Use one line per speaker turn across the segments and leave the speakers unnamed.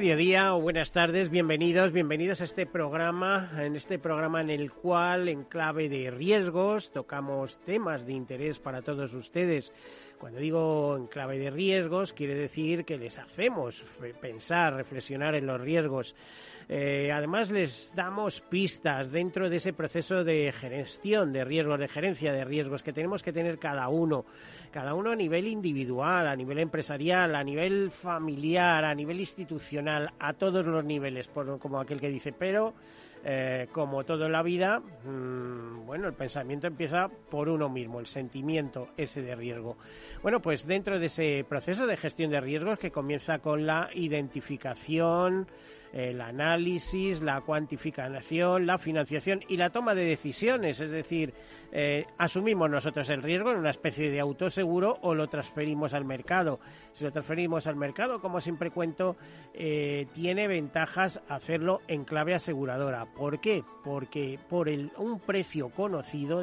Mediodía o buenas tardes, bienvenidos, bienvenidos a este programa, en este programa en el cual en clave de riesgos tocamos temas de interés para todos ustedes. Cuando digo en clave de riesgos, quiere decir que les hacemos pensar, reflexionar en los riesgos. Eh, además, les damos pistas dentro de ese proceso de gestión de riesgos, de gerencia de riesgos que tenemos que tener cada uno, cada uno a nivel individual, a nivel empresarial, a nivel familiar, a nivel institucional, a todos los niveles, por, como aquel que dice, pero eh, como todo la vida, mmm, bueno, el pensamiento empieza por uno mismo, el sentimiento ese de riesgo. Bueno, pues dentro de ese proceso de gestión de riesgos que comienza con la identificación, el análisis, la cuantificación, la financiación y la toma de decisiones. Es decir, eh, asumimos nosotros el riesgo en una especie de autoseguro o lo transferimos al mercado. Si lo transferimos al mercado, como siempre cuento, eh, tiene ventajas hacerlo en clave aseguradora. ¿Por qué? Porque por el, un precio conocido,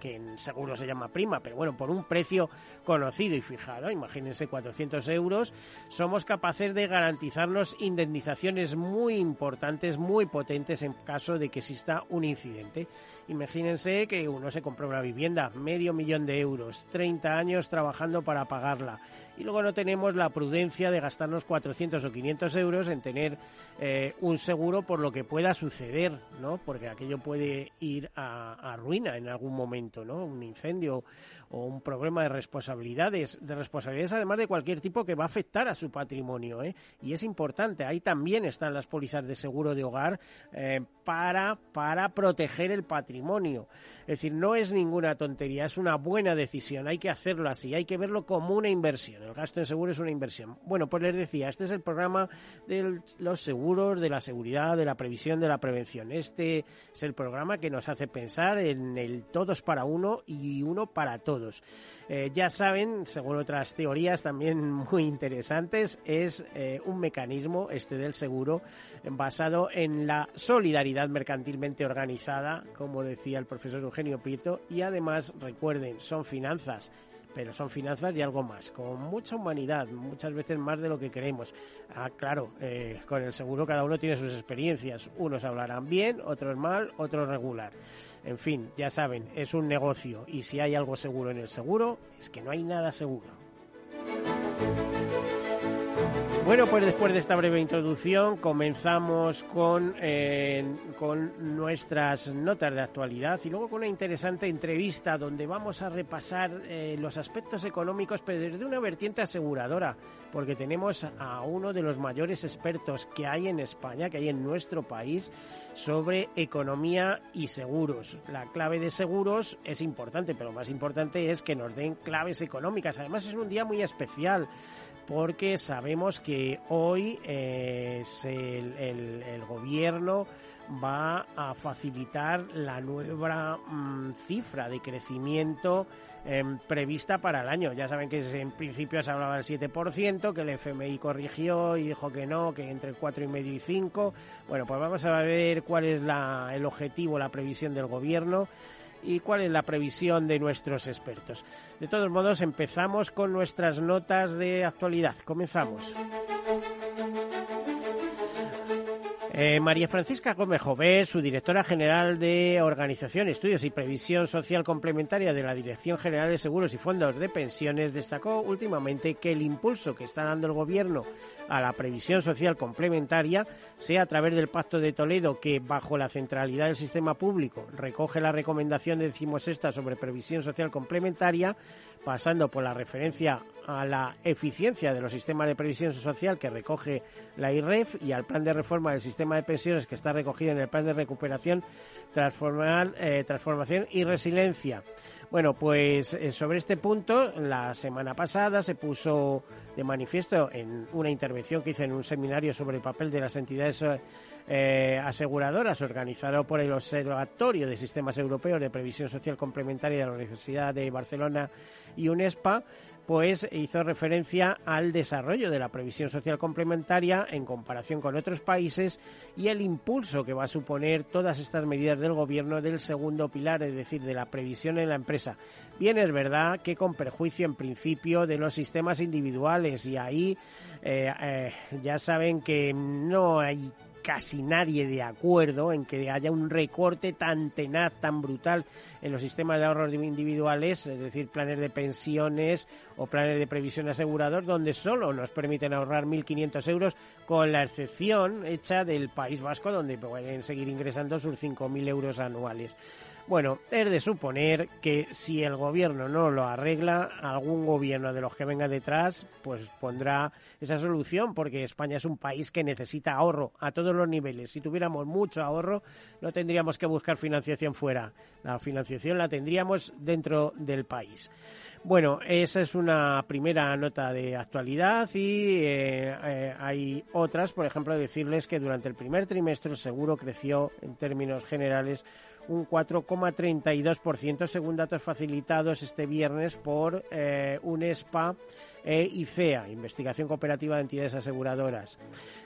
que en seguro se llama prima, pero bueno, por un precio conocido y fijado, imagínense 400 euros, somos capaces de garantizarnos indemnizaciones muy importantes, muy potentes en caso de que exista un incidente. Imagínense que uno se compró una vivienda, medio millón de euros, 30 años trabajando para pagarla y luego no tenemos la prudencia de gastarnos 400 o 500 euros en tener eh, un seguro por lo que pueda suceder, ¿no? Porque aquello puede ir a, ruina en algún momento, ¿no? Un incendio o un problema de responsabilidades, de responsabilidades además de cualquier tipo que va a afectar a su patrimonio, ¿eh? Y es importante, ahí también están las pólizas de seguro de hogar eh, para, para proteger el patrimonio. Es decir, no es ninguna tontería, es una buena decisión, hay que hacerlo así, hay que verlo como una inversión. El gasto en seguro es una inversión. Bueno, pues les decía, este es el programa de los seguros, de la seguridad, de la previsión, de la prevención. Este es el programa que nos hace pensar en el todos para uno y uno para todos. Eh, ya saben, según otras teorías también muy interesantes, es eh, un mecanismo, este del seguro, basado en la solidaridad mercantilmente organizada, como decía el profesor Eugenio Prieto, y además, recuerden, son finanzas pero son finanzas y algo más, con mucha humanidad, muchas veces más de lo que queremos. Ah, claro, eh, con el seguro cada uno tiene sus experiencias, unos hablarán bien, otros mal, otros regular. En fin, ya saben, es un negocio y si hay algo seguro en el seguro, es que no hay nada seguro. Bueno, pues después de esta breve introducción comenzamos con, eh, con nuestras notas de actualidad y luego con una interesante entrevista donde vamos a repasar eh, los aspectos económicos, pero desde una vertiente aseguradora, porque tenemos a uno de los mayores expertos que hay en España, que hay en nuestro país, sobre economía y seguros. La clave de seguros es importante, pero lo más importante es que nos den claves económicas. Además es un día muy especial porque sabemos que hoy eh, el, el, el, gobierno va a facilitar la nueva mmm, cifra de crecimiento eh, prevista para el año. Ya saben que en principio se hablaba del 7%, que el FMI corrigió y dijo que no, que entre el 4,5 y 5. Bueno, pues vamos a ver cuál es la, el objetivo, la previsión del gobierno y cuál es la previsión de nuestros expertos. De todos modos, empezamos con nuestras notas de actualidad. Comenzamos. Eh, María Francisca Gómez Jové, su directora general de Organización, Estudios y Previsión Social Complementaria de la Dirección General de Seguros y Fondos de Pensiones, destacó últimamente que el impulso que está dando el Gobierno a la previsión social complementaria sea a través del Pacto de Toledo, que bajo la centralidad del sistema público recoge la recomendación decimosexta sobre previsión social complementaria, pasando por la referencia a la eficiencia de los sistemas de previsión social que recoge la IREF y al plan de reforma del sistema de pensiones que está recogido en el plan de recuperación, eh, transformación y resiliencia. Bueno, pues eh, sobre este punto, la semana pasada se puso de manifiesto en una intervención que hice en un seminario sobre el papel de las entidades eh, aseguradoras organizado por el Observatorio de Sistemas Europeos de Previsión Social Complementaria de la Universidad de Barcelona y UNESPA, pues hizo referencia al desarrollo de la previsión social complementaria en comparación con otros países y el impulso que va a suponer todas estas medidas del gobierno del segundo pilar, es decir, de la previsión en la empresa. Bien, es verdad que con perjuicio en principio de los sistemas individuales y ahí eh, eh, ya saben que no hay casi nadie de acuerdo en que haya un recorte tan tenaz, tan brutal en los sistemas de ahorros individuales, es decir, planes de pensiones o planes de previsión asegurador, donde solo nos permiten ahorrar 1.500 euros, con la excepción hecha del País Vasco, donde pueden seguir ingresando sus 5.000 euros anuales. Bueno, es de suponer que si el gobierno no lo arregla, algún gobierno de los que venga detrás, pues pondrá esa solución, porque España es un país que necesita ahorro a todos los niveles. Si tuviéramos mucho ahorro, no tendríamos que buscar financiación fuera. La financiación la tendríamos dentro del país. Bueno, esa es una primera nota de actualidad y eh, eh, hay otras, por ejemplo, decirles que durante el primer trimestre el seguro creció en términos generales un 4,32% según datos facilitados este viernes por eh, UNESPA e IFEA, Investigación Cooperativa de Entidades Aseguradoras.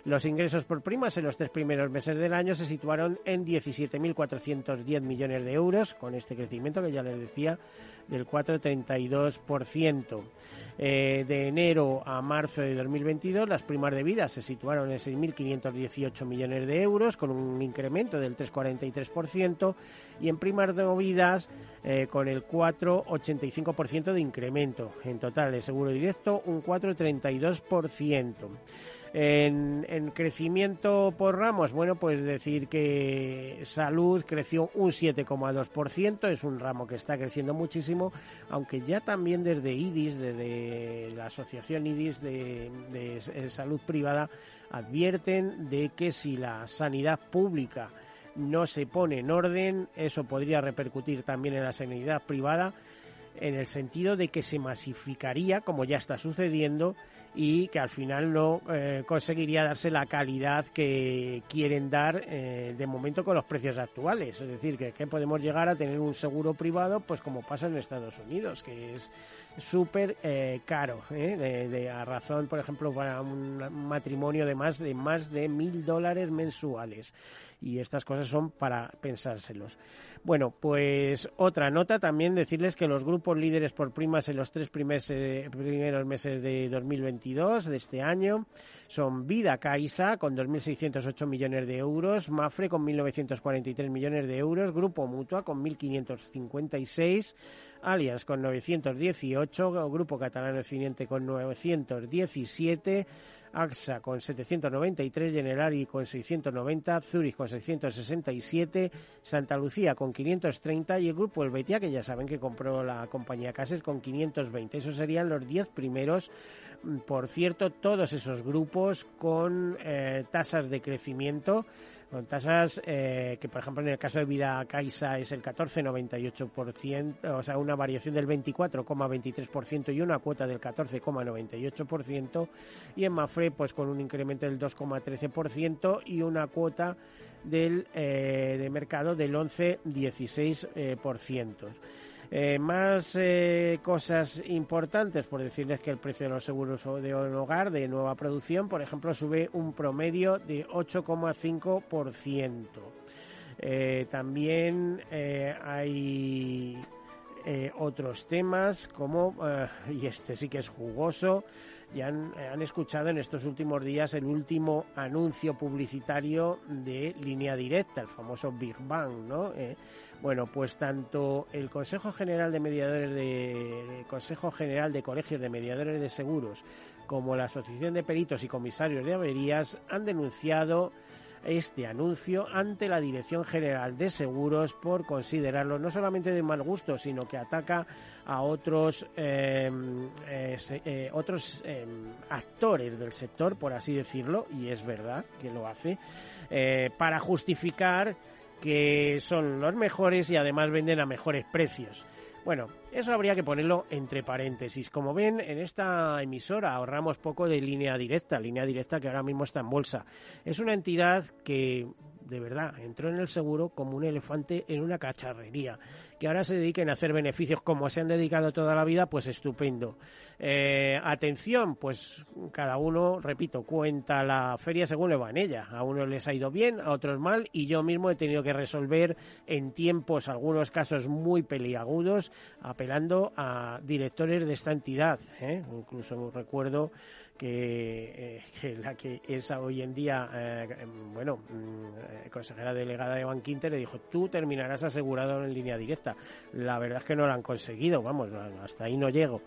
Los ingresos por primas en los tres primeros meses del año se situaron en 17.410 millones de euros, con este crecimiento que ya les decía del 4,32%. Eh, de enero a marzo de 2022, las primas de vida se situaron en 6.518 millones de euros, con un incremento del 3,43%, y en primas de movidas eh, con el 4,85% de incremento. En total, de seguro directo, un 4,32%. En, en, crecimiento por ramos, bueno, pues decir que salud creció un 7,2%, es un ramo que está creciendo muchísimo, aunque ya también desde IDIS, desde la Asociación IDIS de, de Salud Privada, advierten de que si la sanidad pública no se pone en orden, eso podría repercutir también en la sanidad privada, en el sentido de que se masificaría, como ya está sucediendo, y que al final no eh, conseguiría darse la calidad que quieren dar eh, de momento con los precios actuales. Es decir, que, podemos llegar a tener un seguro privado, pues como pasa en Estados Unidos, que es súper eh, caro, de, a razón, por ejemplo, para un matrimonio de más de más de mil dólares mensuales. Y estas cosas son para pensárselos. Bueno, pues otra nota también decirles que los grupos líderes por primas en los tres primeros, primeros meses de 2022 de este año son Vida Caixa con 2.608 millones de euros, Mafre con 1.943 millones de euros, Grupo Mutua con 1.556, Alias con 918, Grupo Catalán Occidente con 917, AXA con 793, Generali con 690, Zurich con 667, Santa Lucía con 530 y el grupo Helvetia, que ya saben que compró la compañía Cases, con 520. Esos serían los 10 primeros. Por cierto, todos esos grupos con eh, tasas de crecimiento con tasas eh, que, por ejemplo, en el caso de Vida Caixa es el 14,98%, o sea, una variación del 24,23% y una cuota del 14,98%, y en Mafre, pues con un incremento del 2,13% y una cuota del, eh, de mercado del 11,16%. Eh, más eh, cosas importantes, por decirles que el precio de los seguros de hogar de nueva producción, por ejemplo, sube un promedio de 8,5%. Eh, también hay eh, otros temas como, eh, y este sí que es jugoso, ya han, escuchado en estos últimos días el último anuncio publicitario de línea directa, el famoso Big Bang, ¿no? Eh, bueno, pues tanto el Consejo General de Mediadores de, Consejo General de Colegios de Mediadores de Seguros como la Asociación de Peritos y Comisarios de Averías han denunciado este anuncio ante la Dirección General de Seguros por considerarlo no solamente de mal gusto, sino que ataca a otros, em, eh, eh, otros em, actores del sector, por así decirlo, y es verdad que lo hace, eh, para justificar que son los mejores y además venden a mejores precios. Bueno, eso habría que ponerlo entre paréntesis. Como ven, en esta emisora ahorramos poco de línea directa, línea directa que ahora mismo está en bolsa. Es una entidad que de verdad, entró en el seguro como un elefante en una cacharrería. Que ahora se dediquen a hacer beneficios como se han dedicado toda la vida, pues estupendo. Eh, atención, pues cada uno, repito, cuenta la feria según le va en ella. A unos les ha ido bien, a otros mal, y yo mismo he tenido que resolver en tiempos algunos casos muy peliagudos, apelando a directores de esta entidad. ¿eh? Incluso recuerdo que, eh, la que es hoy en día, eh, bueno, mm, eh, consejera delegada de Banquinte le dijo, tú terminarás asegurado en línea directa. La verdad es que no lo han conseguido, vamos, hasta ahí no llego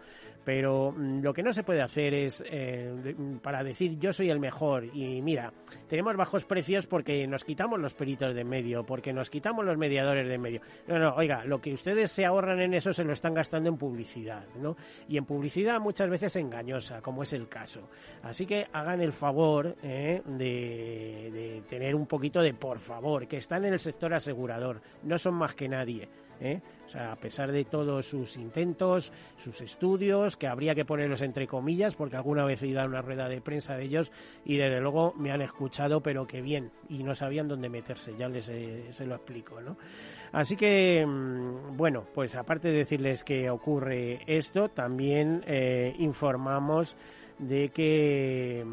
pero mm, lo que no se puede hacer es eh, mm, para decir yo soy el mejor y mira, tenemos bajos precios porque nos quitamos los peritos de medio, porque nos quitamos los mediadores de medio. No, no, oiga, lo que ustedes se ahorran en eso se lo están gastando en publicidad, ¿no? Y en publicidad muchas veces engañosa, como es el caso. Así que hagan el favor eh, de, de tener un poquito de por favor, que están en el sector asegurador, no son más que nadie. ¿Eh? O sea, a pesar de todos sus intentos, sus estudios, que habría que ponerlos entre comillas, porque alguna vez he ido a una rueda de prensa de ellos y desde luego me han escuchado, pero que bien, y no sabían dónde meterse, ya les eh, se lo explico, ¿no? Así que, mm, bueno, pues aparte de decirles que ocurre esto, también eh, informamos de que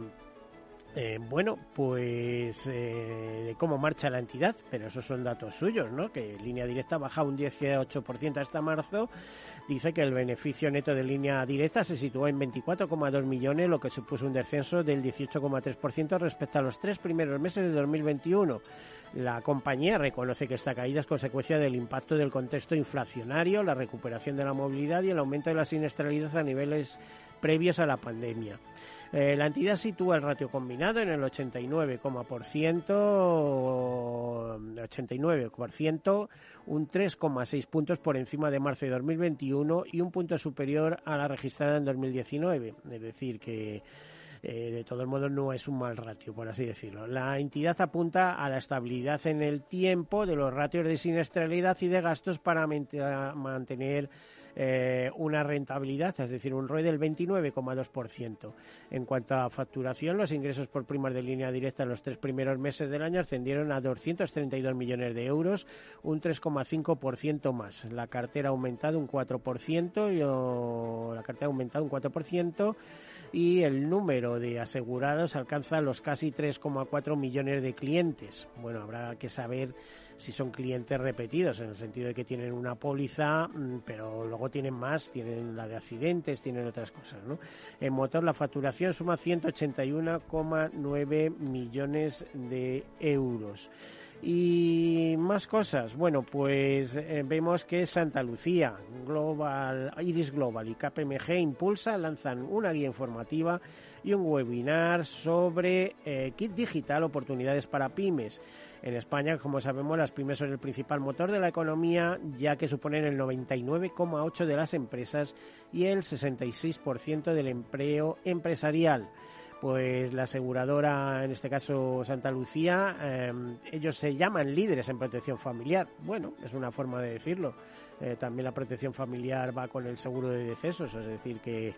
eh, bueno, pues eh, de cómo marcha la entidad, pero esos son datos suyos, ¿no? Que línea directa baja un 18% hasta marzo. Dice que el beneficio neto de línea directa se situó en 24,2 millones, lo que supuso un descenso del 18,3% respecto a los tres primeros meses de 2021. La compañía reconoce que esta caída es consecuencia del impacto del contexto inflacionario, la recuperación de la movilidad y el aumento de la siniestralidad a niveles previos a la pandemia. Eh, la entidad sitúa el ratio combinado en el 89%, 89%, un 3,6 puntos por encima de marzo de 2021 y un punto superior a la registrada en 2019. Es decir, que eh, de todos modos no es un mal ratio, por así decirlo. La entidad apunta a la estabilidad en el tiempo de los ratios de siniestralidad y de gastos para mantener eh, una rentabilidad, es decir, un ROE del 29,2%. En cuanto a facturación, los ingresos por primas de línea directa en los tres primeros meses del año ascendieron a 232 millones de euros, un 3,5% más. La cartera ha aumentado un 4%, y, la cartera ha aumentado un 4% y el número de asegurados alcanza los casi 3,4 millones de clientes. Bueno, habrá que saber si son clientes repetidos, en el sentido de que tienen una póliza, mm, pero luego tienen más, tienen la de accidentes, tienen otras cosas. ¿no? En motor la facturación suma 181,9 millones de euros. Y más cosas. Bueno, pues eh, vemos que Santa Lucía, Global, Iris Global y KPMG Impulsa lanzan una guía informativa y un webinar sobre eh, kit digital, oportunidades para pymes. En España, como sabemos, las pymes son el principal motor de la economía, ya que suponen el 99,8% de las empresas y el 66% del empleo empresarial pues la aseguradora, en este caso Santa Lucía, em, ellos se llaman líderes en protección familiar. Bueno, es una forma de decirlo. Eh, también la protección familiar va con el seguro de decesos, es decir, que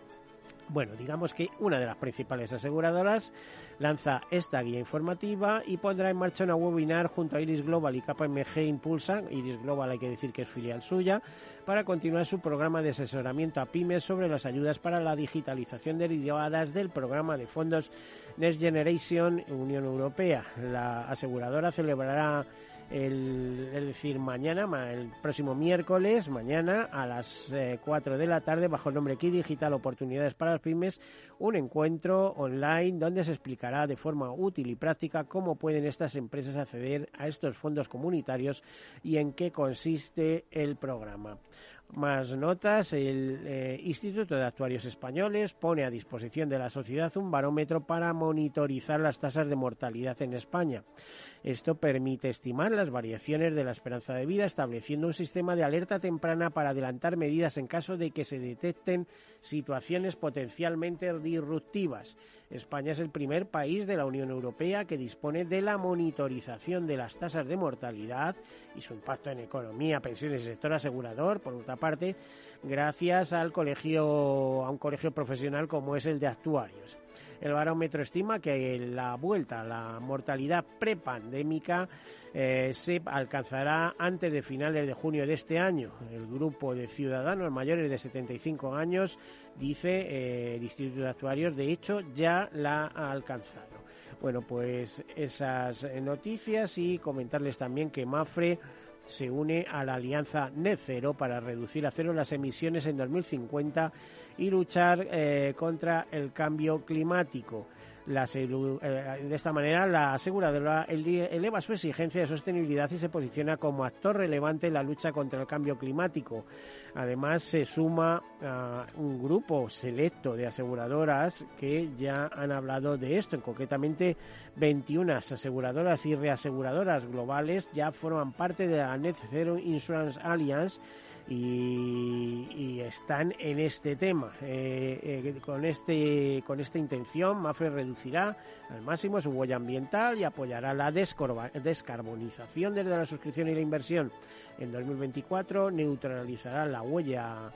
bueno, digamos que una de las principales aseguradoras lanza esta guía informativa y pondrá en marcha una webinar junto a Iris Global y KPMG Impulsa, Iris Global hay que decir que es filial suya, para continuar su programa de asesoramiento a pymes sobre las ayudas para la digitalización derivadas del programa de fondos Next Generation Unión Europea. La aseguradora celebrará el, es decir, mañana, el próximo miércoles, mañana a las 4 eh, de la tarde, bajo el nombre Key Digital Oportunidades para las Pymes, un encuentro online donde se explicará de forma útil y práctica cómo pueden estas empresas acceder a estos fondos comunitarios y en qué consiste el programa. Más notas, el eh, Instituto de Actuarios Españoles pone a disposición de la sociedad un barómetro para monitorizar las tasas de mortalidad en España. Esto permite estimar las variaciones de la esperanza de vida, estableciendo un sistema de alerta temprana para adelantar medidas en caso de que se detecten situaciones potencialmente disruptivas. España es el primer país de la Unión Europea que dispone de la monitorización de las tasas de mortalidad y su impacto en economía, pensiones y sector asegurador, por otra parte, gracias al colegio, a un colegio profesional como es el de actuarios. El barómetro estima que la vuelta a la mortalidad prepandémica eh, se alcanzará antes de finales de junio de este año. El grupo de ciudadanos mayores de 75 años, dice eh, el Instituto de Actuarios, de hecho ya la ha alcanzado. Bueno, pues esas noticias y comentarles también que Mafre se une a la alianza Net Zero para reducir a cero las emisiones en 2050 y luchar eh, contra el cambio climático. Eh, de esta manera, la aseguradora eleva su exigencia de sostenibilidad y se posiciona como actor relevante en la lucha contra el cambio climático. Además, se suma a un grupo selecto de aseguradoras que ya han hablado de esto. Concretamente, 21 aseguradoras y reaseguradoras globales ya forman parte de la Net Zero Insurance Alliance y, están en este tema. Eh, eh, con, este, con esta intención, Mafre reducirá al máximo su huella ambiental y apoyará la descarbonización desde la suscripción y la inversión. En 2024 neutralizará la huella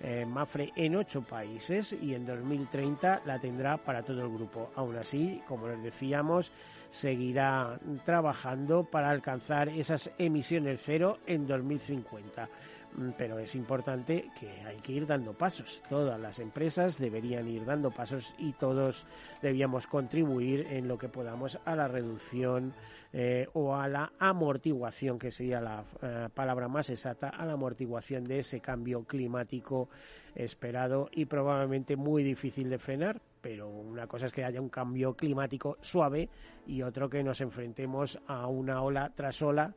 eh, Mafre en ocho países y en 2030 la tendrá para todo el grupo. Aún así, como les decíamos, seguirá trabajando para alcanzar esas emisiones cero en 2050. Mm, pero es importante que hay que ir dando pasos. Todas las empresas deberían ir dando pasos y todos debíamos contribuir en lo que podamos a la reducción eh, o a la amortiguación, que sería la eh, palabra más exacta, a la amortiguación de ese cambio climático esperado y probablemente muy difícil de frenar, pero una cosa es que haya un cambio climático suave y otro que nos enfrentemos a una ola tras ola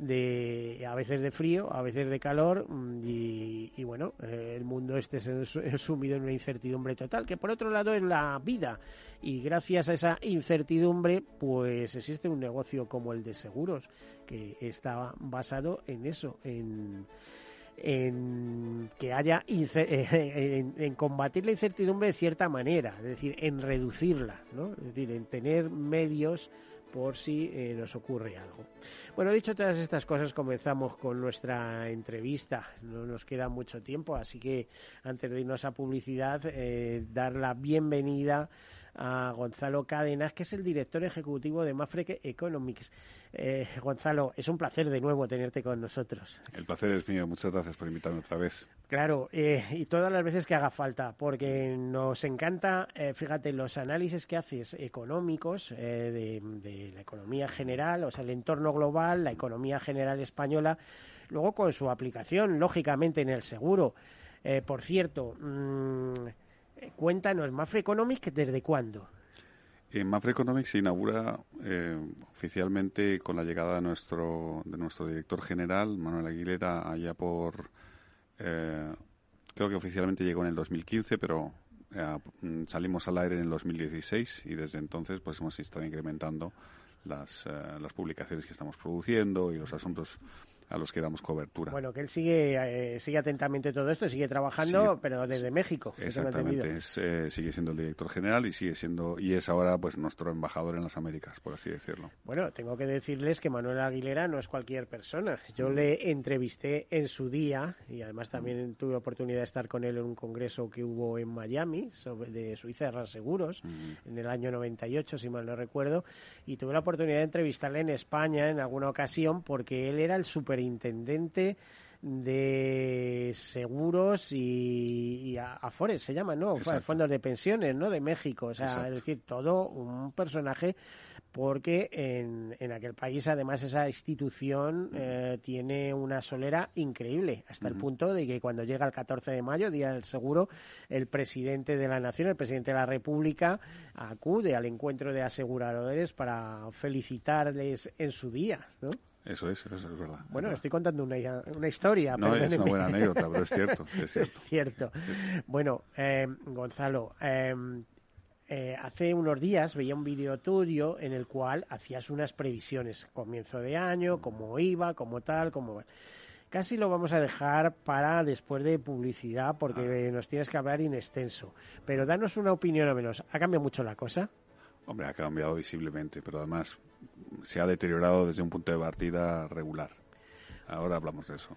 de a veces de frío, a veces de calor mm, y, bueno, eh, el mundo este es sumido en una incertidumbre total, que por otro lado es la vida y gracias a esa incertidumbre pues existe un negocio como el de seguros que está basado en eso, en en que haya en, combatir la incertidumbre de cierta manera, es decir, en reducirla, ¿no? Es decir, en tener medios por si eh, nos ocurre algo. Bueno, dicho todas estas cosas, comenzamos con nuestra entrevista. No nos queda mucho tiempo, así que antes de irnos a publicidad, eh, dar la bienvenida Gonzalo Cadenas, que es el director ejecutivo de Mafre Economics. Eh, Gonzalo, es un placer de nuevo tenerte con nosotros.
El placer es mío. Muchas gracias por invitarme otra vez.
Claro, eh, y todas las veces que haga falta, porque nos encanta, eh, fíjate, los análisis que haces económicos de, de la economía general, o sea, el entorno global, la economía general española, luego con su aplicación, lógicamente, en el seguro. por cierto, mmm, cuéntanos, Mafre Economics, ¿desde cuándo?
En Mafre Economics se inaugura eh, oficialmente con la llegada de nuestro, de nuestro director general, Manuel Aguilera, allá por. Eh, creo que oficialmente llegó en el 2015, pero eh, salimos al aire en el 2016 y desde entonces pues hemos estado incrementando las, las publicaciones que estamos produciendo y los asuntos a los que damos cobertura.
Bueno, que él sigue, eh, sigue atentamente todo esto, sigue trabajando, pero desde México.
Exactamente, eh, sigue siendo el director general y sigue siendo y es ahora pues nuestro embajador en las Américas, por así decirlo.
Bueno, tengo que decirles que Manuel Aguilera no es cualquier persona. Yo mm. le entrevisté en su día y además también mm. tuve oportunidad de estar con él en un congreso que hubo en Miami sobre de Suiza de Seguros mm. en el año 98, si mal no recuerdo, y tuve la oportunidad de entrevistarle en España en alguna ocasión porque él era el super intendente de seguros y, Afores se llama, ¿no? Fondos de pensiones, ¿no? De México. O sea, es decir, todo un personaje porque en, en, aquel país además esa institución eh, tiene una solera increíble, hasta el punto de que cuando llega el 14 de mayo, Día del Seguro, el presidente de la Nación, el presidente de la República, acude al encuentro de aseguradores para felicitarles en su día, ¿no?
Eso es, eso es verdad.
Bueno, estoy contando una, una historia.
No, es una buena anécdota, pero es cierto. Es cierto.
cierto. Bueno, eh, Gonzalo, eh, eh, hace unos días veía un vídeo tuyo en el cual hacías unas previsiones, comienzo de año, cómo iba, cómo tal, cómo... Casi lo vamos a dejar para después de publicidad porque ah. nos tienes que hablar in extenso. Pero danos una opinión o menos. ¿Ha cambiado mucho la cosa?
Hombre, ha cambiado visiblemente, pero además se ha deteriorado desde un punto de partida regular. Ahora hablamos de eso.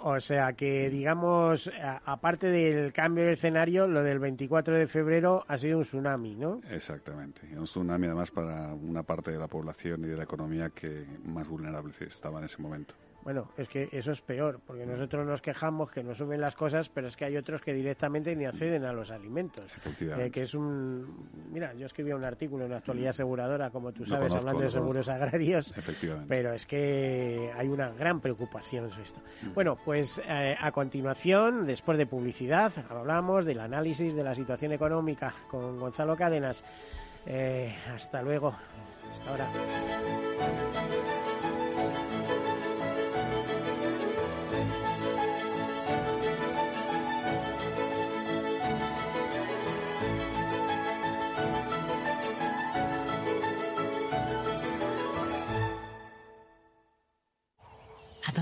O sea que, digamos, aparte del cambio de escenario, lo del 24 de febrero ha sido un tsunami, ¿no?
Exactamente. Un tsunami además para una parte de la población y de la economía que más vulnerable estaba en ese momento.
Bueno, es que eso es peor, porque nosotros nos quejamos que nos suben las cosas, pero es que hay otros que directamente ni acceden a los alimentos.
Efectivamente.
Eh, que es un. Mira, yo escribí un artículo en actualidad aseguradora, como tú sabes, hablando de seguros agrarios.
Efectivamente.
Pero es que hay una gran preocupación sobre esto. Mm. Bueno, pues eh, a continuación, después de publicidad, hablamos del análisis de la situación económica con Gonzalo Cádenas. Eh, hasta luego. Hasta ahora.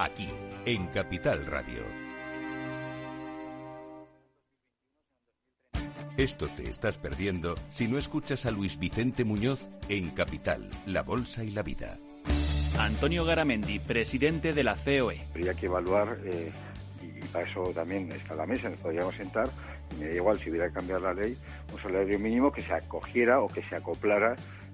Aquí en Capital Radio. Esto te estás perdiendo si no escuchas a Luis Vicente Muñoz en Capital, La Bolsa y la Vida.
Antonio Garamendi, presidente de la COE.
Habría que evaluar, eh, y para eso también está la mesa, nos podríamos sentar, me da igual si hubiera que cambiar la ley, un salario mínimo que se acogiera o que se acoplara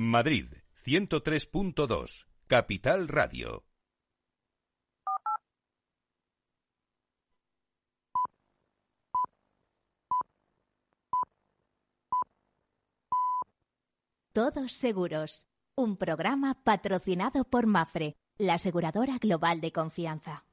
Madrid, 103.2, Capital Radio.
Todos seguros. Un programa patrocinado por Mafre, la aseguradora global de confianza.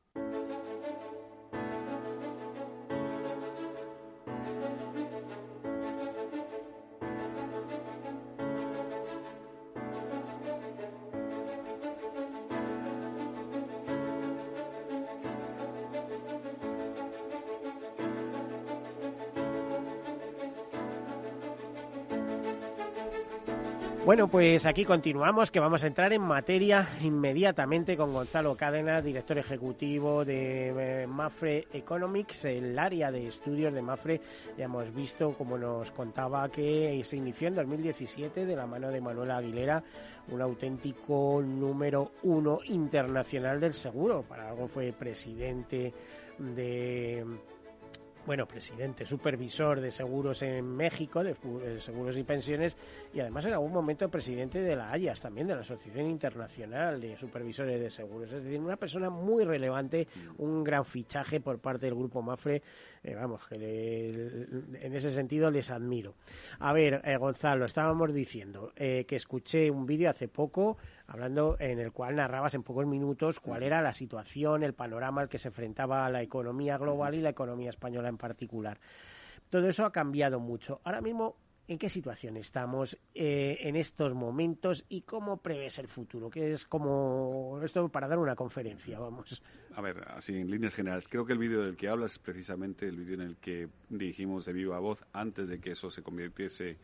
Bueno, pues aquí continuamos, que vamos a entrar en materia inmediatamente con Gonzalo Cádena, director ejecutivo de eh, Mafre Economics, el área de estudios de Mafre. Ya hemos visto, como nos contaba, que se inició en 2017 de la mano de Manuel Aguilera, un auténtico número uno internacional del seguro. Para algo fue presidente de bueno, presidente, supervisor de seguros en México, de, seguros y pensiones, y además en algún momento presidente de la AYAS, también de la Asociación Internacional de Supervisores de Seguros. Es decir, una persona muy relevante, un gran fichaje por parte del Grupo Mafre. Eh, vamos, que en ese sentido les admiro. A ver, eh, Gonzalo, estábamos diciendo eh, que escuché un vídeo hace poco hablando en el cual narrabas en pocos minutos cuál era la situación, el panorama al que se enfrentaba la economía global y la economía española en particular. Todo eso ha cambiado mucho. Ahora mismo, ¿en qué situación estamos eh, en estos momentos y cómo prevés el futuro? Que es como esto para dar una conferencia, vamos.
A ver, así en líneas generales, creo que el vídeo del que hablas es precisamente el vídeo en el que dirigimos de viva voz antes de que eso se convirtiese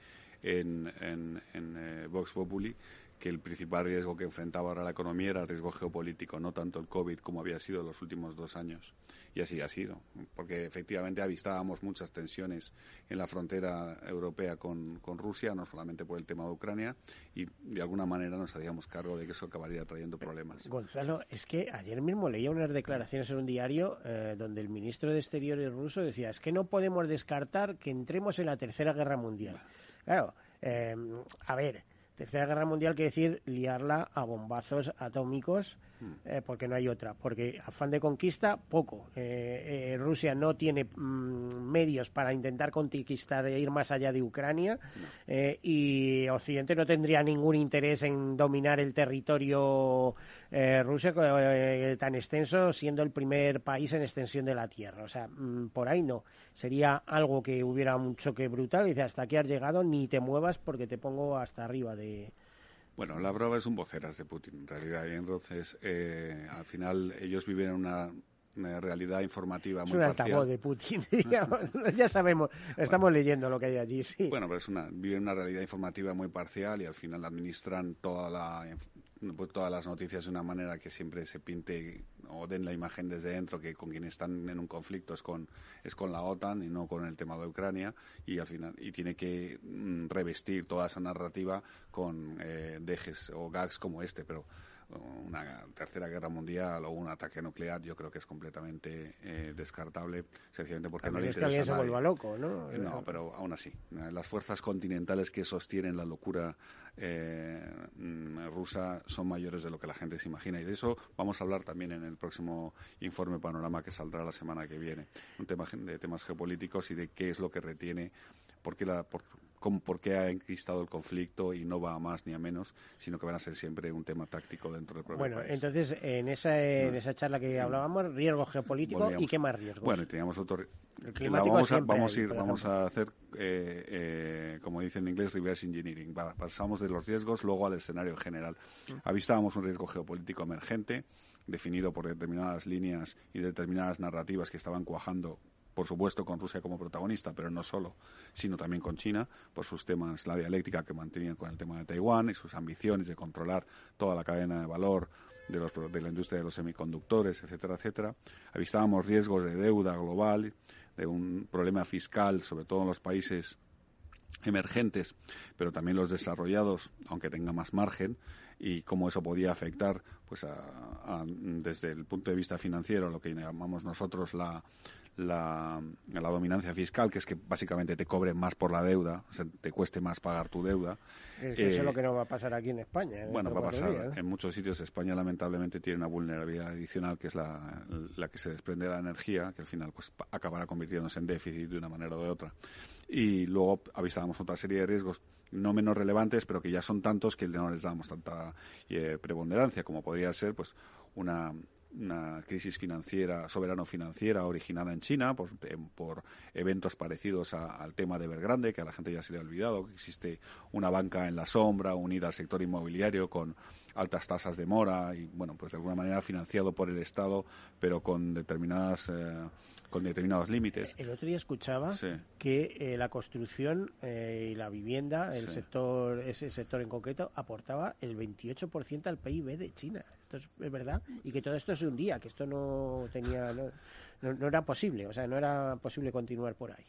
en, en, en eh, Vox Populi que el principal riesgo que enfrentaba ahora la economía era el riesgo geopolítico, no tanto el COVID como había sido los últimos dos años. Y así ha sido, porque efectivamente avistábamos muchas tensiones en la frontera europea con, con Rusia, no solamente por el tema de Ucrania, y de alguna manera nos hacíamos cargo de que eso acabaría trayendo problemas.
Gonzalo, es que ayer mismo leía unas declaraciones en un diario eh, donde el ministro de Exteriores ruso decía, es que no podemos descartar que entremos en la Tercera Guerra Mundial. Claro, eh, a ver, Tercera Guerra Mundial quiere decir liarla a bombazos atómicos eh, porque no hay otra. Porque afán de conquista, poco. Eh, eh, Rusia no tiene mm, medios para intentar conquistar e ir más allá de Ucrania y Occidente no tendría ningún interés en dominar el territorio ruso tan extenso, siendo el primer país en extensión de la Tierra. O sea, mm, por ahí no. Sería algo que hubiera un choque brutal. Dice, hasta aquí has llegado, ni te muevas porque te pongo hasta arriba de,
bueno, Lavrov es un voceras de Putin, en realidad, y entonces, eh, al final, ellos viven en una, realidad informativa muy
es un altavoz de Putin, ya sabemos, estamos leyendo lo que hay allí, sí.
Bueno, pero es una, viven una realidad informativa muy parcial y al final administran toda la pues, todas las noticias de una manera que siempre se pinte o den la imagen desde dentro que con quien están en un conflicto es con es con la OTAN y no con el tema de Ucrania y al final y tiene que mm, revestir toda esa narrativa con eh, dejes o gags como este pero una tercera guerra mundial o un ataque nuclear, yo creo que es completamente eh, descartable, sencillamente porque no le interesa
se vuelva loco, ¿no?
Eh, no, pero aún así, las fuerzas continentales que sostienen la locura eh, mm, rusa son mayores de lo que la gente se imagina. Y de eso vamos a hablar también en el próximo informe panorama que saldrá la semana que viene, un tema de temas geopolíticos y de qué es lo que retiene, porque la, cómo, por qué ha enquistado el conflicto y no va a más ni a menos, sino que van a ser siempre un tema táctico dentro del propio
Bueno,
país.
entonces, en esa, en esa charla que hablábamos, riesgo geopolítico y
Volvíamos.
qué más riesgos.
Bueno, y teníamos otro.
El climático
vamos a, vamos
hay,
ir, vamos a hacer, eh, eh, como dice en inglés, reverse engineering. Va- pasamos de los riesgos luego al escenario general.
Mm.
Avistábamos un riesgo geopolítico emergente, definido por determinadas líneas y determinadas narrativas que estaban cuajando. Por supuesto, con Rusia como protagonista, pero no solo, sino también con China, por sus temas, la dialéctica que mantenían con el tema de Taiwán y sus ambiciones de controlar toda la cadena de valor de, los, de la industria de los semiconductores, etcétera, etcétera. Avistábamos riesgos de deuda global, de un problema fiscal, sobre todo en los países emergentes, pero también los desarrollados, aunque tenga más margen, y cómo eso podía afectar, pues, a- a- desde el punto de vista financiero, lo que llamamos nosotros la, la, la dominancia fiscal, que es que básicamente te cobren más por la deuda, o sea, te cueste más pagar tu deuda.
Es que eso
Eh,
es lo que no va a pasar aquí en España. ¿eh?
bueno, va a pasar.
días, ¿eh?
En muchos sitios España lamentablemente tiene una vulnerabilidad adicional que es la, la que se desprende de la energía, que al final pues acabará convirtiéndose en déficit de una manera o de otra. Y luego avistábamos otra serie de riesgos no menos relevantes, pero que ya son tantos que no les damos tanta eh, preponderancia, como podría ser pues una una crisis financiera, soberano-financiera originada en China por, em, por eventos parecidos a- al tema de Evergrande, que a la gente ya se le ha olvidado, que existe una banca en la sombra unida al sector inmobiliario con altas tasas de mora y, bueno, pues de alguna manera financiado por el Estado, pero con determinadas eh, con determinados límites.
El otro día escuchaba
Sí.
que eh, la construcción eh, y la vivienda, el
Sí.
sector, ese sector en concreto, aportaba el 28% al PIB de China. Esto es, es verdad. Y que todo esto se hundía, que esto no tenía, no, no- no era posible, o sea, no era posible continuar por ahí.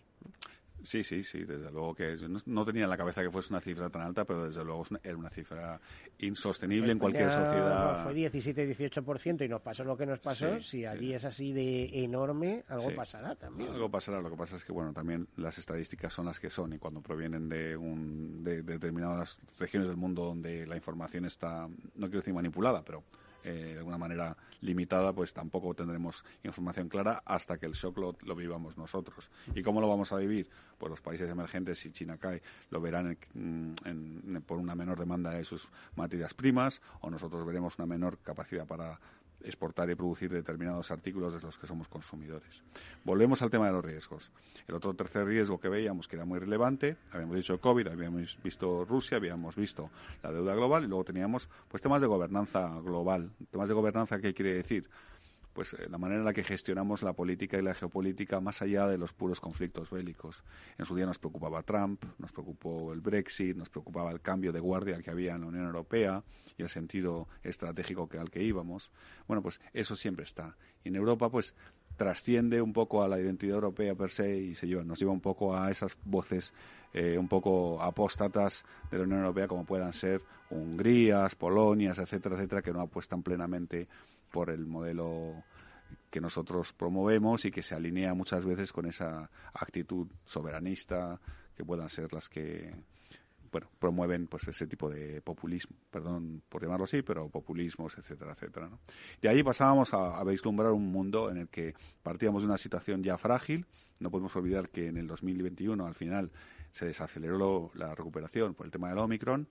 Sí, sí, sí, desde luego que es- no, no tenía en la cabeza que fuese una cifra tan alta, pero desde luego es una- era una cifra insostenible en cualquier
España
sociedad.
Fue 17-18% y nos pasó lo que nos pasó.
Sí,
si allí es así de enorme, algo
Sí.
pasará también.
Algo pasará. Lo que pasa es que, bueno, también las estadísticas son las que son y cuando provienen de, un, de, de determinadas regiones del mundo donde la información está, no quiero decir manipulada, pero eh, de alguna manera limitada, pues tampoco tendremos información clara hasta que el shock lo, lo vivamos nosotros. ¿Y cómo lo vamos a vivir? Pues los países emergentes, si China cae, lo verán en- por una menor demanda de sus materias primas o nosotros veremos una menor capacidad para exportar y producir determinados artículos de los que somos consumidores. Volvemos al tema de los riesgos. El otro tercer riesgo que veíamos que era muy relevante, habíamos dicho COVID, habíamos visto Rusia, habíamos visto la deuda global y luego teníamos pues temas de gobernanza global. Temas de gobernanza, ¿qué quiere decir? Pues eh, la manera en la que gestionamos la política y la geopolítica más allá de los puros conflictos bélicos. En su día nos preocupaba Trump, nos preocupó el Brexit, nos preocupaba el cambio de guardia que había en la Unión Europea y el sentido estratégico que, al que íbamos. Bueno, pues eso siempre está. Y en Europa, pues trasciende un poco a la identidad europea per se y se lleva, nos lleva un poco a esas voces eh, un poco apóstatas de la Unión Europea como puedan ser Hungrías, Polonias, etcétera, etcétera, que no apuestan plenamente por el modelo que nosotros promovemos y que se alinea muchas veces con esa actitud soberanista que puedan ser las que bueno, promueven pues ese tipo de populismo, perdón por llamarlo así, pero populismos, etcétera, etcétera. ¿no? De ahí pasábamos a, a vislumbrar un mundo en el que partíamos de una situación ya frágil. No podemos olvidar que en el 2021 al final se desaceleró la recuperación por el tema del Omicron,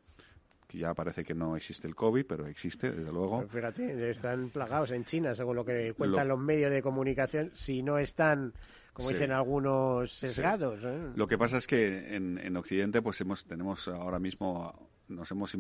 que ya parece que no existe el COVID, pero existe, desde luego.
Pero fíjate, están plagados en China, según lo que cuentan
Lo-
los medios de comunicación, si no están, como
Sí.
dicen algunos, sesgados. ¿eh?
Lo que pasa es que en, en Occidente pues hemos tenemos ahora mismo nos hemos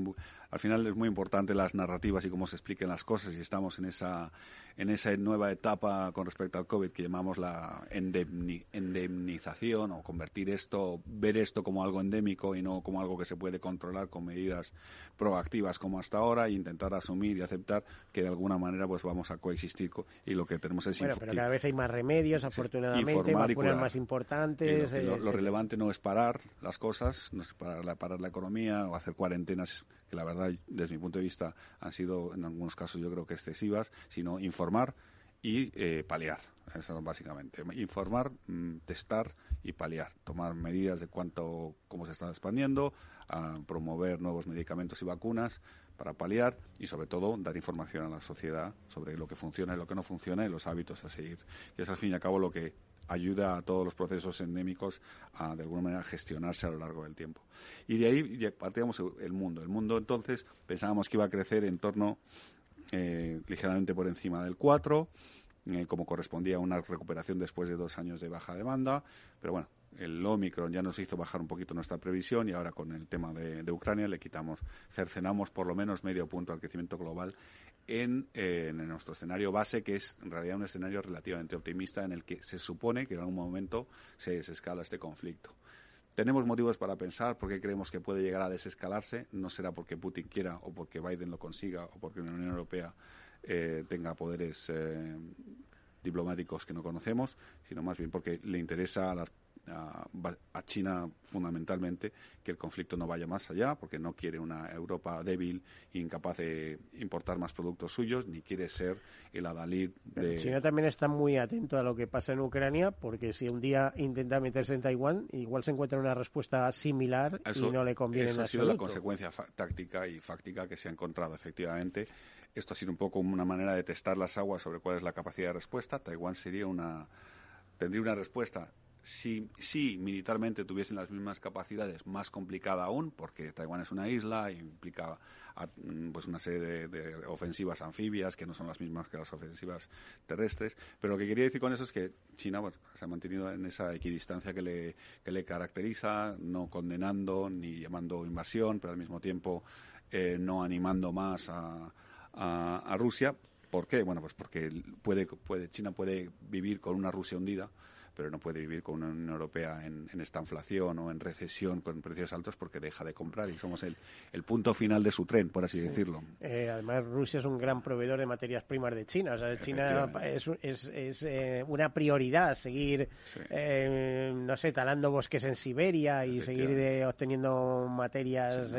al final es muy importante las narrativas y cómo se expliquen las cosas y estamos en esa en esa nueva etapa con respecto al COVID que llamamos la endemni- indemnización o convertir esto ver esto como algo endémico y no como algo que se puede controlar con medidas proactivas como hasta ahora e intentar asumir y aceptar que de alguna manera pues vamos a coexistir co- y lo que tenemos es
Bueno, pero cada vez hay más remedios, afortunadamente, vacunas más
Y
importantes.
lo,
eh,
lo relevante no es parar las cosas, no es parar la, parar la economía o hacer cuarentenas que la verdad, desde mi punto de vista, han sido en algunos casos yo creo que excesivas, sino informar y eh, paliar. Eso es básicamente. Informar, mm, testar y paliar. Tomar medidas de cuánto, cómo se está expandiendo, a promover nuevos medicamentos y vacunas para paliar y sobre todo dar información a la sociedad sobre lo que funciona y lo que no funciona y los hábitos a seguir. Y es al fin y al cabo lo que ayuda a todos los procesos endémicos a de alguna manera gestionarse a lo largo del tiempo. Y de ahí partíamos el mundo. El mundo entonces pensábamos que iba a crecer en torno eh, ligeramente por encima del 4, eh, como correspondía a una recuperación después de dos años de baja demanda, pero bueno, el Omicron ya nos hizo bajar un poquito nuestra previsión y ahora con el tema de, Ucrania le quitamos, cercenamos por lo menos medio punto al crecimiento global en, en, nuestro escenario base, que es en realidad un escenario relativamente optimista en el que se supone que en algún momento se desescala este conflicto. Tenemos motivos para pensar por qué creemos que puede llegar a desescalarse. No será porque Putin quiera o porque Biden lo consiga o porque la Unión Europea eh, tenga poderes eh, diplomáticos que no conocemos, sino más bien porque le interesa a las a, China fundamentalmente que el conflicto no vaya más allá, porque no quiere una Europa débil e incapaz de importar más productos suyos, ni quiere ser el adalid de...
China también está muy atento a lo que pasa en Ucrania, porque si un día intenta meterse en Taiwán, igual se encuentra una respuesta similar y no le conviene
Eso ha sido la consecuencia táctica y fáctica que se ha encontrado, efectivamente. Esto ha sido un poco una manera de testar las aguas sobre cuál es la capacidad de respuesta. Taiwán sería una tendría una respuesta si, si militarmente tuviesen las mismas capacidades, más complicada aún, porque Taiwán es una isla, implica pues una serie de, ofensivas anfibias que no son las mismas que las ofensivas terrestres. Pero lo que quería decir con eso es que China se ha mantenido en esa equidistancia que le, que le caracteriza, no condenando ni llamando invasión, pero al mismo tiempo eh, no animando más a, a, Rusia. ¿Por qué? Bueno, pues porque puede, puede, China puede vivir con una Rusia hundida pero no puede vivir con una Unión Europea en, esta inflación o en recesión con precios altos porque deja de comprar y somos el, el punto final de su tren, por así decirlo.
Eh, además, Rusia es un gran proveedor de materias primas de China. O sea, China es, es, eh, una prioridad seguir, eh, no sé, talando bosques en Siberia y seguir obteniendo materias.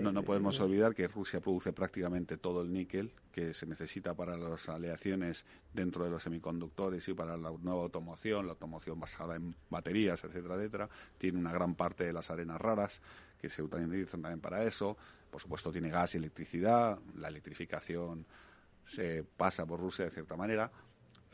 no, no podemos olvidar que Rusia produce prácticamente todo el níquel que se necesita para las aleaciones dentro de los semiconductores y para la nueva automoción, la automoción basada en baterías, etcétera, etcétera. Tiene una gran parte de las arenas raras que se utilizan también para eso. Por supuesto, tiene gas y electricidad. La electrificación se pasa por Rusia de cierta manera.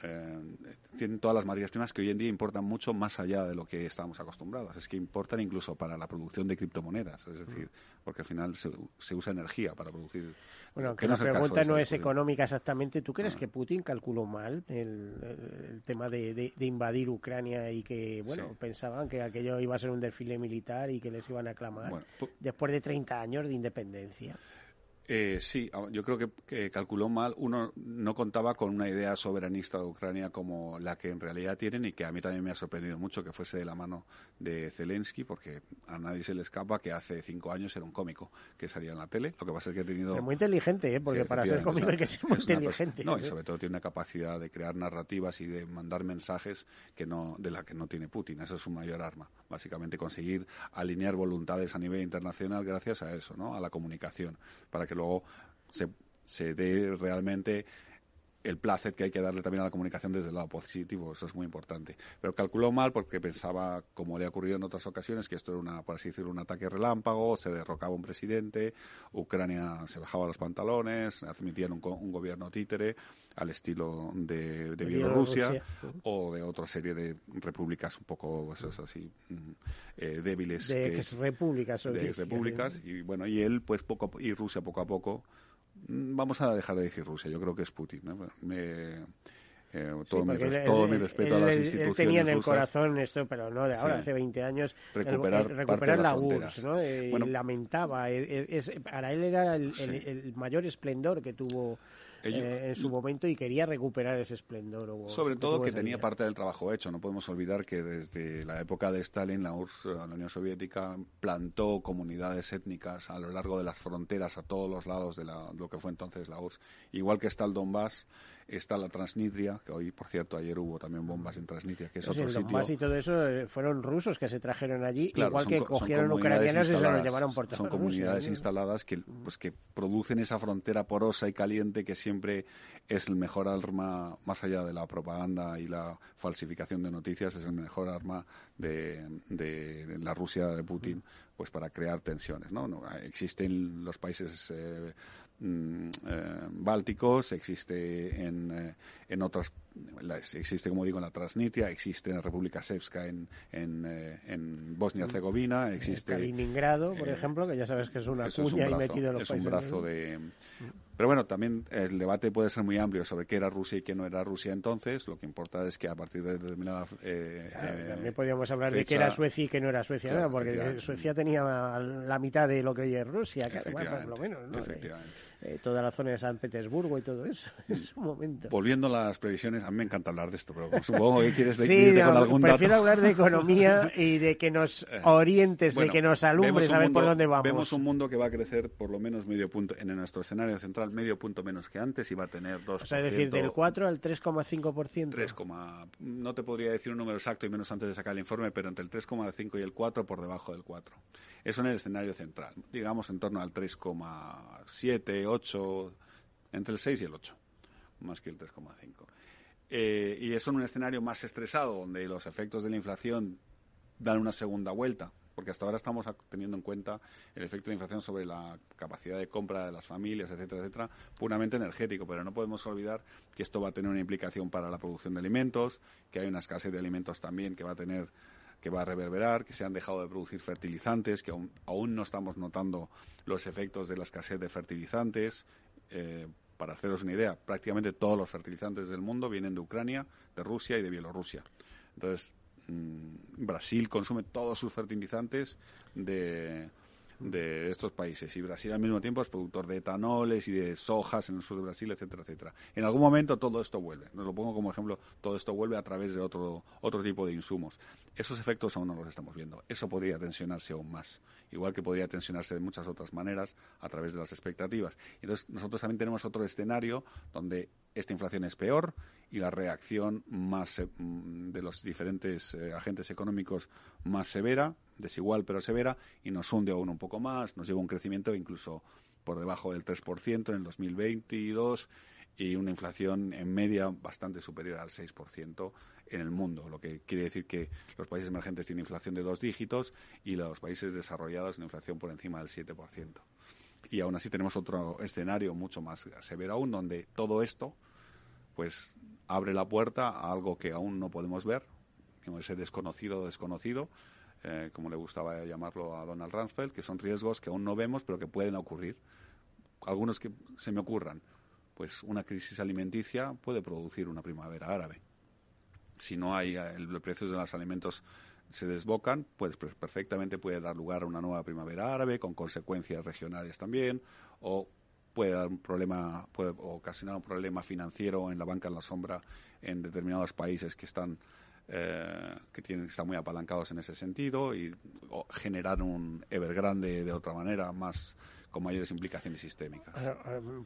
Eh, tienen todas las materias primas que hoy en día importan mucho más allá de lo que estábamos acostumbrados. Es que importan incluso para la producción de criptomonedas, es decir, porque al final se, usa energía para producir.
Bueno, que la pregunta no es económica exactamente. ¿Tú crees ah. que Putin calculó mal el, tema de, invadir Ucrania y que, bueno, pensaban que aquello iba a ser un desfile militar y que les iban a aclamar después de 30 años de independencia?
Eh, sí, ah, yo creo que, calculó mal. Uno no contaba con una idea soberanista de Ucrania como la que en realidad tienen y que a mí también me ha sorprendido mucho que fuese de la mano de Zelensky, porque a nadie se le escapa que hace cinco años era un cómico que salía en la tele. Lo que pasa es que ha tenido.
muy inteligente, ¿eh? porque para ser cómico hay que ser muy inteligente.
No, y sobre todo tiene una capacidad de crear narrativas y de mandar mensajes que no, de la que no tiene Putin. Eso es su mayor arma. Básicamente conseguir alinear voluntades a nivel internacional gracias a eso, ¿no? A la comunicación, para que luego se, se dé realmente el placer que hay que darle también a la comunicación desde el lado positivo, eso es muy importante. Pero calculó mal porque pensaba, como le ha ocurrido en otras ocasiones, que esto era, una, por así decirlo, un ataque relámpago, se derrocaba un presidente, Ucrania se bajaba los pantalones, admitían un, un gobierno títere al estilo de, Bielorrusia, o de otra serie de repúblicas un poco, eso es así, mm, eh, débiles.
De repúblicas.
De repúblicas, y bueno, y él, pues poco, y Rusia poco a poco vamos a dejar de decir Rusia, yo creo que es Putin. Eh, todo, mi, respeto a las instituciones. Él
tenía en el corazón esto, pero no de ahora, hace 20 años,
recuperar, recuperar la URSS,
¿no? lamentaba. para él era el, mayor esplendor que tuvo eh, en su momento y quería recuperar ese esplendor.
sobre todo que tenía parte del trabajo hecho. No podemos olvidar que desde la época de Stalin, la URSS, la Unión Soviética, plantó comunidades étnicas a lo largo de las fronteras, a todos los lados de, lo que fue entonces la URSS. Igual que está el Donbass, está la Transnistria, que hoy, por cierto, ayer hubo también bombas en Transnistria, que es otro sitio.
Donbass y todo eso eh, fueron rusos que se trajeron allí, igual que cogieron ucranianos y se los llevaron por
Son comunidades instaladas que, pues, que producen esa frontera porosa y caliente que siempre es el mejor arma, más allá de la propaganda y la falsificación de noticias, es el mejor arma de, de la Rusia de Putin pues para crear tensiones. ¿no? existen los países eh, mm, eh, bálticos, existe en, eh, en otras, existe como digo en la Transnistria, existe en la República Srpska en, en, en Bosnia-Herzegovina, existe...
Kaliningrado, por ejemplo, que ya sabes que es una cuña y metido en los
es un brazo de... Pero bueno, también el debate puede ser muy amplio sobre qué era Rusia y qué no era Rusia entonces. Lo que importa es que a partir de determinada.
Eh, también podríamos hablar de qué era Suecia y qué no era Suecia, porque Suecia tenía la mitad de lo que hoy es Rusia, por lo menos. ¿no? Efectivamente. Eh, toda la zona de San Petersburgo y todo eso. Momento.
Volviendo a las previsiones, a mí me encanta hablar de esto, pero supongo que quieres decir con algún
prefiero hablar de economía y de que nos eh, orientes, de que nos alumbres a ver por dónde vamos.
Vemos un mundo que va a crecer por lo menos medio punto, en nuestro escenario central, medio punto menos que antes y va a tener dos.
O sea, es decir, del 4 al 3,5%.
3, no te podría decir un número exacto y menos antes de sacar el informe, pero entre el 3,5 y el 4 por debajo del 4. Eso en el escenario central, digamos en torno al 3,7, 8, entre el 6 y el 8, más que el 3,5. Eh, y eso en un escenario más estresado, donde los efectos de la inflación dan una segunda vuelta, porque hasta ahora estamos teniendo en cuenta el efecto de la inflación sobre la capacidad de compra de las familias, etcétera, etcétera, puramente energético, pero no podemos olvidar que esto va a tener una implicación para la producción de alimentos, que hay una escasez de alimentos también que va a tener que va a reverberar, que se han dejado de producir fertilizantes, que aún, no estamos notando los efectos de la escasez de fertilizantes. Eh, para haceros una idea, prácticamente todos los fertilizantes del mundo vienen de Ucrania, de Rusia y de Bielorrusia. Entonces, mm, Brasil consume todos sus fertilizantes de, de estos países. Y Brasil al mismo tiempo es productor de etanoles y de sojas en el sur de Brasil, etcétera, etcétera. En algún momento todo esto vuelve. Nos lo pongo como ejemplo, todo esto vuelve a través de otro, otro tipo de insumos. Esos efectos aún no los estamos viendo. Eso podría tensionarse aún más. Igual que podría tensionarse de muchas otras maneras a través de las expectativas. Entonces, nosotros también tenemos otro escenario donde esta inflación es peor y la reacción más mm, de los diferentes eh, agentes económicos más severa, desigual pero severa, y nos hunde aún un poco más, nos lleva un crecimiento incluso por debajo del 3% en el 2022 y una inflación en media bastante superior al 6% en el mundo, lo que quiere decir que los países emergentes tienen inflación de dos dígitos y los países desarrollados una inflación por encima del 7%. Y aún así tenemos otro escenario mucho más severo aún, donde todo esto pues abre la puerta a algo que aún no podemos ver, ese desconocido desconocido, eh, como le gustaba llamarlo a Donald Rumsfeld, que son riesgos que aún no vemos, pero que pueden ocurrir. Algunos que se me ocurran, pues una crisis alimenticia puede producir una primavera árabe. Si no hay eh, el, precio de los alimentos se desbocan, pues perfectamente puede dar lugar a una nueva primavera árabe con consecuencias regionales también, o puede dar un problema, puede ocasionar un problema financiero en la banca en la sombra en determinados países que están eh, que tienen que estar muy apalancados en ese sentido y generar un Evergrande de otra manera más con mayores implicaciones sistémicas.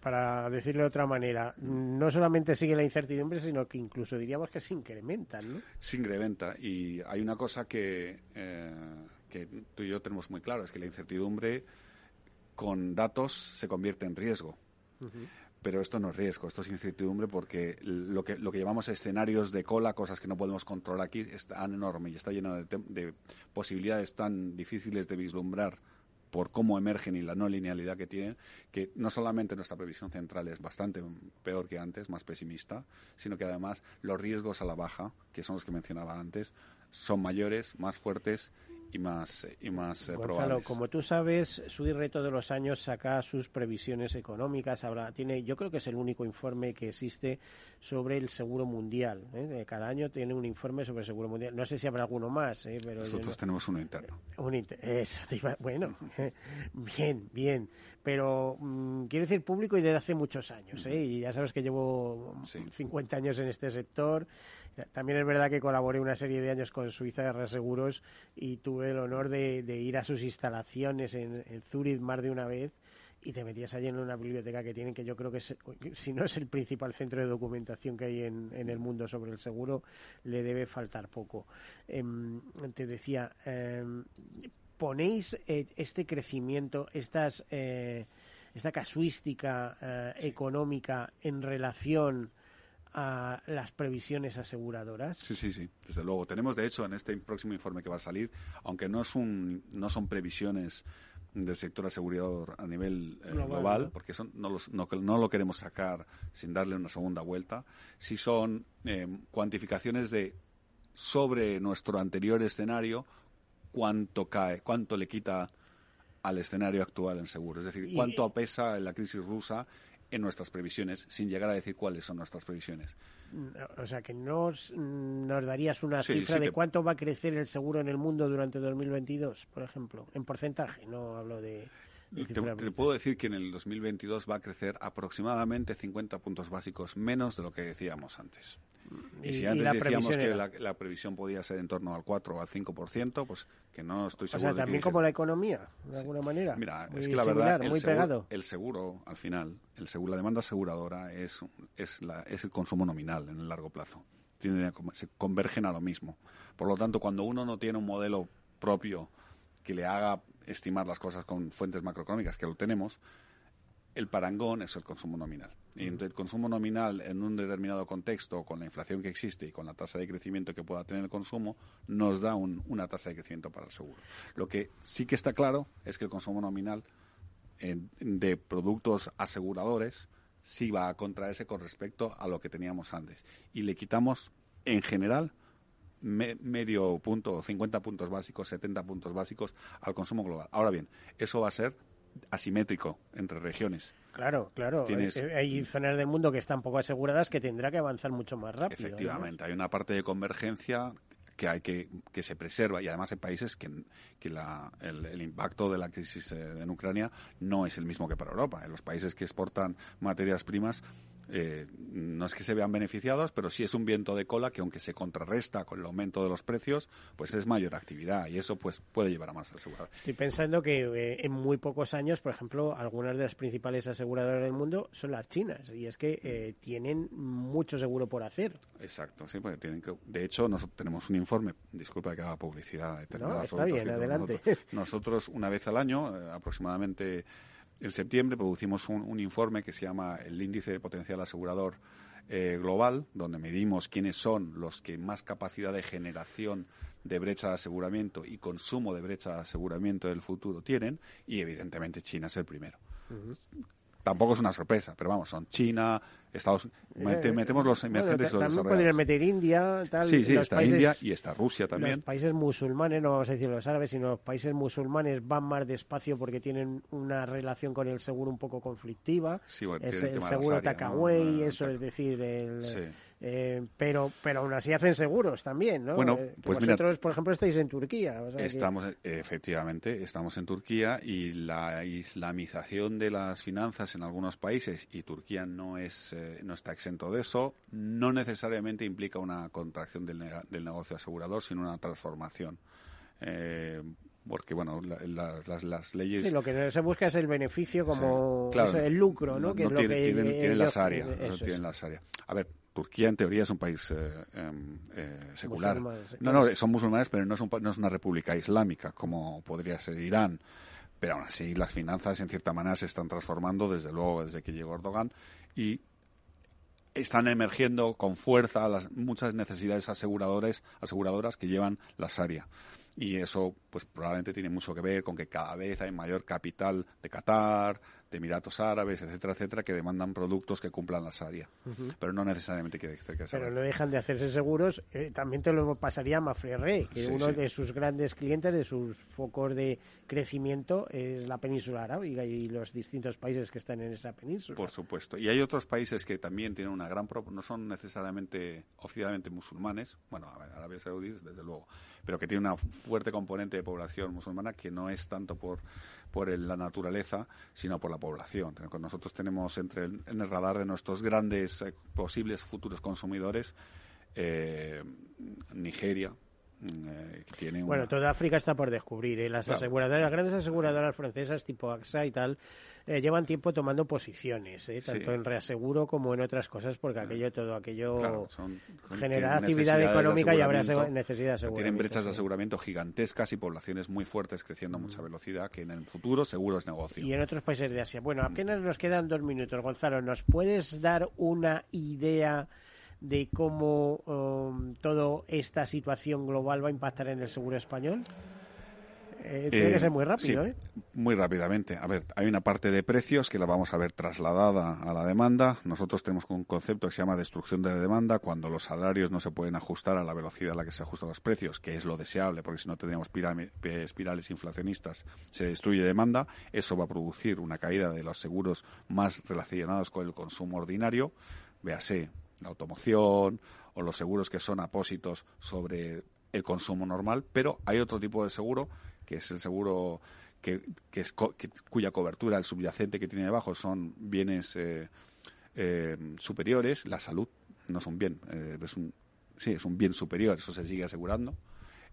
Para decirlo de otra manera, no solamente sigue la incertidumbre, sino que incluso diríamos que se incrementa, ¿no?
Se incrementa. Y hay una cosa que, eh, que tú y yo tenemos muy claro, es que la incertidumbre con datos se convierte en riesgo. Pero esto no es riesgo, esto es incertidumbre porque lo que, lo que llamamos escenarios de cola, cosas que no podemos controlar aquí, es tan enorme y está lleno de, de posibilidades tan difíciles de vislumbrar por cómo emergen y la no linealidad que tienen, que no solamente nuestra previsión central es bastante peor que antes, más pesimista, sino que además los riesgos a la baja, que son los que mencionaba antes, son mayores, más fuertes y más y más
eh, Gonzalo, como tú sabes, Suirre todos los años saca sus previsiones económicas. Ahora tiene, yo creo que es el único informe que existe sobre el seguro mundial. ¿eh? Cada año tiene un informe sobre el seguro mundial. No sé si habrá alguno más, ¿eh? pero
nosotros tenemos uno interno.
Un eso, bueno, bien, bien. Pero mm, quiero decir público y desde hace muchos años. ¿eh? Y ya sabes que llevo 50 años en este sector. También es verdad que colaboré una serie de años con Suiza de Reseguros y tuve el honor de, ir a sus instalaciones en, en Zurich más de una vez y te metías allí en una biblioteca que tienen, que yo creo que si no es el principal centro de documentación que hay en, el mundo sobre el seguro, le debe faltar poco. Em, te decía, em, ponéis eh, este crecimiento, estas, eh, esta casuística eh, económica en relación a las previsiones aseguradoras?
Sí, sí, sí, desde luego. Tenemos, de hecho, en este próximo informe que va a salir, aunque no, es un, no son previsiones del sector asegurador a nivel eh, global, porque son, no, los, no, no, lo queremos sacar sin darle una segunda vuelta, sí son eh, cuantificaciones de sobre nuestro anterior escenario cuánto cae, cuánto le quita al escenario actual en seguro. Es decir, cuánto pesa la crisis rusa en nuestras previsiones, sin llegar a decir cuáles son nuestras previsiones.
O sea, que nos, nos darías una cifra de cuánto va a crecer el seguro en el mundo durante 2022, por ejemplo, en porcentaje, no hablo de...
Te, puedo decir que en el 2022 va a crecer aproximadamente 50 puntos básicos menos de lo que decíamos antes. Y, si antes decíamos que la, previsión podía ser en torno al 4 o al 5%, pues que no estoy seguro.
O sea, también como la economía, de alguna manera.
Mira, es que la verdad, el, seguro, el seguro, al final, el seguro, la demanda aseguradora es, es, la, es el consumo nominal en el largo plazo. Tiene, se convergen a lo mismo. Por lo tanto, cuando uno no tiene un modelo propio que le haga estimar las cosas con fuentes macroeconómicas, que lo tenemos, el parangón es el consumo nominal. Y el consumo nominal en un determinado contexto, con la inflación que existe y con la tasa de crecimiento que pueda tener el consumo, nos da una tasa de crecimiento para el seguro. Lo que sí que está claro es que el consumo nominal de productos aseguradores sí va a contraerse con respecto a lo que teníamos antes. Y le quitamos, en general, medio punto, 50 puntos básicos, 70 puntos básicos al consumo global. Ahora bien, eso va a ser asimétrico entre regiones.
Claro, claro. Hay zonas del mundo que están poco aseguradas que tendrá que avanzar mucho más rápido.
Efectivamente, hay una parte de convergencia que hay que, que se preserva y además hay países que, que la, el, impacto de la crisis en Ucrania no es el mismo que para Europa. En los países que exportan materias primas eh, no es que se vean beneficiados, pero sí es un viento de cola que aunque se contrarresta con el aumento de los precios, pues es mayor actividad y eso pues puede llevar a más aseguradoras.
Estoy pensando que eh, en muy pocos años, por ejemplo, algunas de las principales aseguradoras del mundo son las chinas y es que eh, tienen mucho seguro por hacer.
Exacto, sí, porque tienen que, de hecho nosotros tenemos un informe, disculpa que haga publicidad.
No, está bien, adelante.
nosotros, una vez al año, aproximadamente en septiembre producimos un, informe que se llama el Índice de Potencial Asegurador eh, Global, donde medimos quiénes son los que más capacidad de generación de brecha de aseguramiento y consumo de brecha de aseguramiento del futuro tienen, y evidentemente China es el primero tampoco es una sorpresa, pero vamos, son China, Estados Unidos, eh, metemos los emergentes
y los También podrían meter India, tal.
Sí, sí, está India y está Rusia también.
Los países musulmanes, no vamos a decir los árabes, sino los países musulmanes van más despacio porque tienen una relación con el seguro un poco conflictiva.
Sí, bueno,
es el, seguro Takaway, eso es decir, el... Eh, pero, pero aún así hacen seguros también, ¿no?
Bueno, eh, pues
vosotros, por ejemplo, estáis en Turquía.
estamos, efectivamente, estamos en Turquía y la islamización de las finanzas en algunos países, y Turquía no, es, eh, no está exento de eso, no necesariamente implica una contracción del, del negocio asegurador, sino una transformación. porque bueno las, las, leyes
sí, lo que se busca es el beneficio como el lucro no, que es lo que
tienen, las áreas tienen las áreas a ver Turquía en teoría es un país eh, em, eh, secular. No, no, son musulmanes, pero no es, no es una república islámica como podría ser Irán. Pero aún así las finanzas en cierta manera se están transformando desde luego desde que llegó Erdogan y están emergiendo con fuerza las muchas necesidades aseguradores, aseguradoras que llevan la Sharia. Y eso pues probablemente tiene mucho que ver con que cada vez hay mayor capital de Qatar, de Emiratos Árabes, etcétera, etcétera, que demandan productos que cumplan la Sharia. Pero no necesariamente quiere decir que sea.
Pero no dejan de hacerse seguros. Eh, también te lo pasaría a Mafre que uno de sus grandes clientes, de sus focos de crecimiento, es la península arábiga y los distintos países que están en esa península.
Por supuesto. Y hay otros países que también tienen una gran. no son necesariamente oficialmente musulmanes. Bueno, a ver, Arabia Saudí, desde luego. Pero que tiene una fuerte componente de población musulmana que no es tanto por, por la naturaleza, sino por la población. Nosotros tenemos entre en el radar de nuestros grandes eh, posibles futuros consumidores eh, Nigeria, mm, eh, tiene
bueno, toda África está por descubrir. Las aseguradoras, las grandes aseguradoras francesas tipo AXA y tal, eh, llevan tiempo tomando posiciones, eh, tanto en reaseguro como en otras cosas, porque aquello todo aquello genera actividad económica y habrá necesidad de aseguramiento.
Tienen brechas de aseguramiento gigantescas y poblaciones muy fuertes creciendo a mucha velocidad, que en el futuro seguro es negocio.
Y en otros países de Asia. Bueno, apenas nos quedan dos minutos, Gonzalo. ¿Nos puedes dar una idea? de cómo um, toda esta situación global va a impactar en el seguro español? Eh, tiene que
Eh,
ser muy rápido,
sí,
¿eh?
Muy rápidamente. A ver, hay una parte de precios que la vamos a ver trasladada a la demanda. Nosotros tenemos un concepto que se llama destrucción de demanda, cuando los salarios no se pueden ajustar a la velocidad a la que se ajustan los precios, que es lo deseable, porque si no tendríamos espirales inflacionistas, se destruye demanda. Eso va a producir una caída de los seguros más relacionados con el consumo ordinario, véase la automoción o los seguros que son apósitos sobre el consumo normal, pero hay otro tipo de seguro que es el seguro que, que es co- cuya cobertura, el subyacente que tiene debajo son bienes eh, eh, superiores, la salud no bien, eh, es un, sí, es un bien superior, eso se sigue asegurando.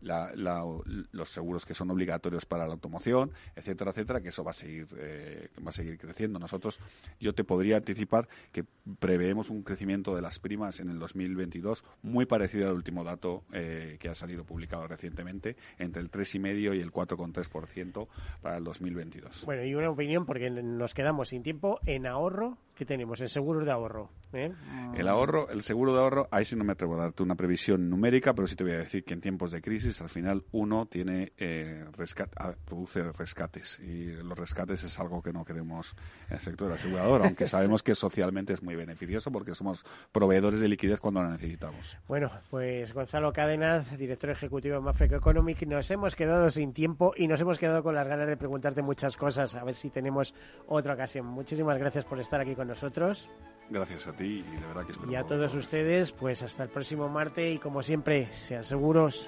La- la- los seguros que son obligatorios para la automoción, etcétera, etcétera, que eso va a seguir eh, va a seguir creciendo. Nosotros, yo te podría anticipar que preveemos un crecimiento de las primas en el 2022 muy parecido al último dato eh, que ha salido publicado recientemente, entre el 3,5 y el 4,3% para el 2022.
Bueno, y una opinión, porque nos quedamos sin tiempo, en ahorro, ¿qué tenemos? En seguros de ahorro. ¿eh?
El ahorro, el seguro de ahorro, ahí sí no me atrevo a darte una previsión numérica, pero sí te voy a decir que en tiempos de crisis, al final uno tiene eh, rescat- ah, produce rescates y los rescates es algo que no queremos en el sector asegurador, aunque sabemos que socialmente es muy beneficioso porque somos proveedores de liquidez cuando la necesitamos.
Bueno, pues Gonzalo Cádenas, director ejecutivo de Mafreco Economic, nos hemos quedado sin tiempo y nos hemos quedado con las ganas de preguntarte muchas cosas, a ver si tenemos otra ocasión. Muchísimas gracias por estar aquí con nosotros
Gracias a ti y de verdad que espero
y a todos ustedes, pues hasta el próximo martes y como siempre, sean seguros.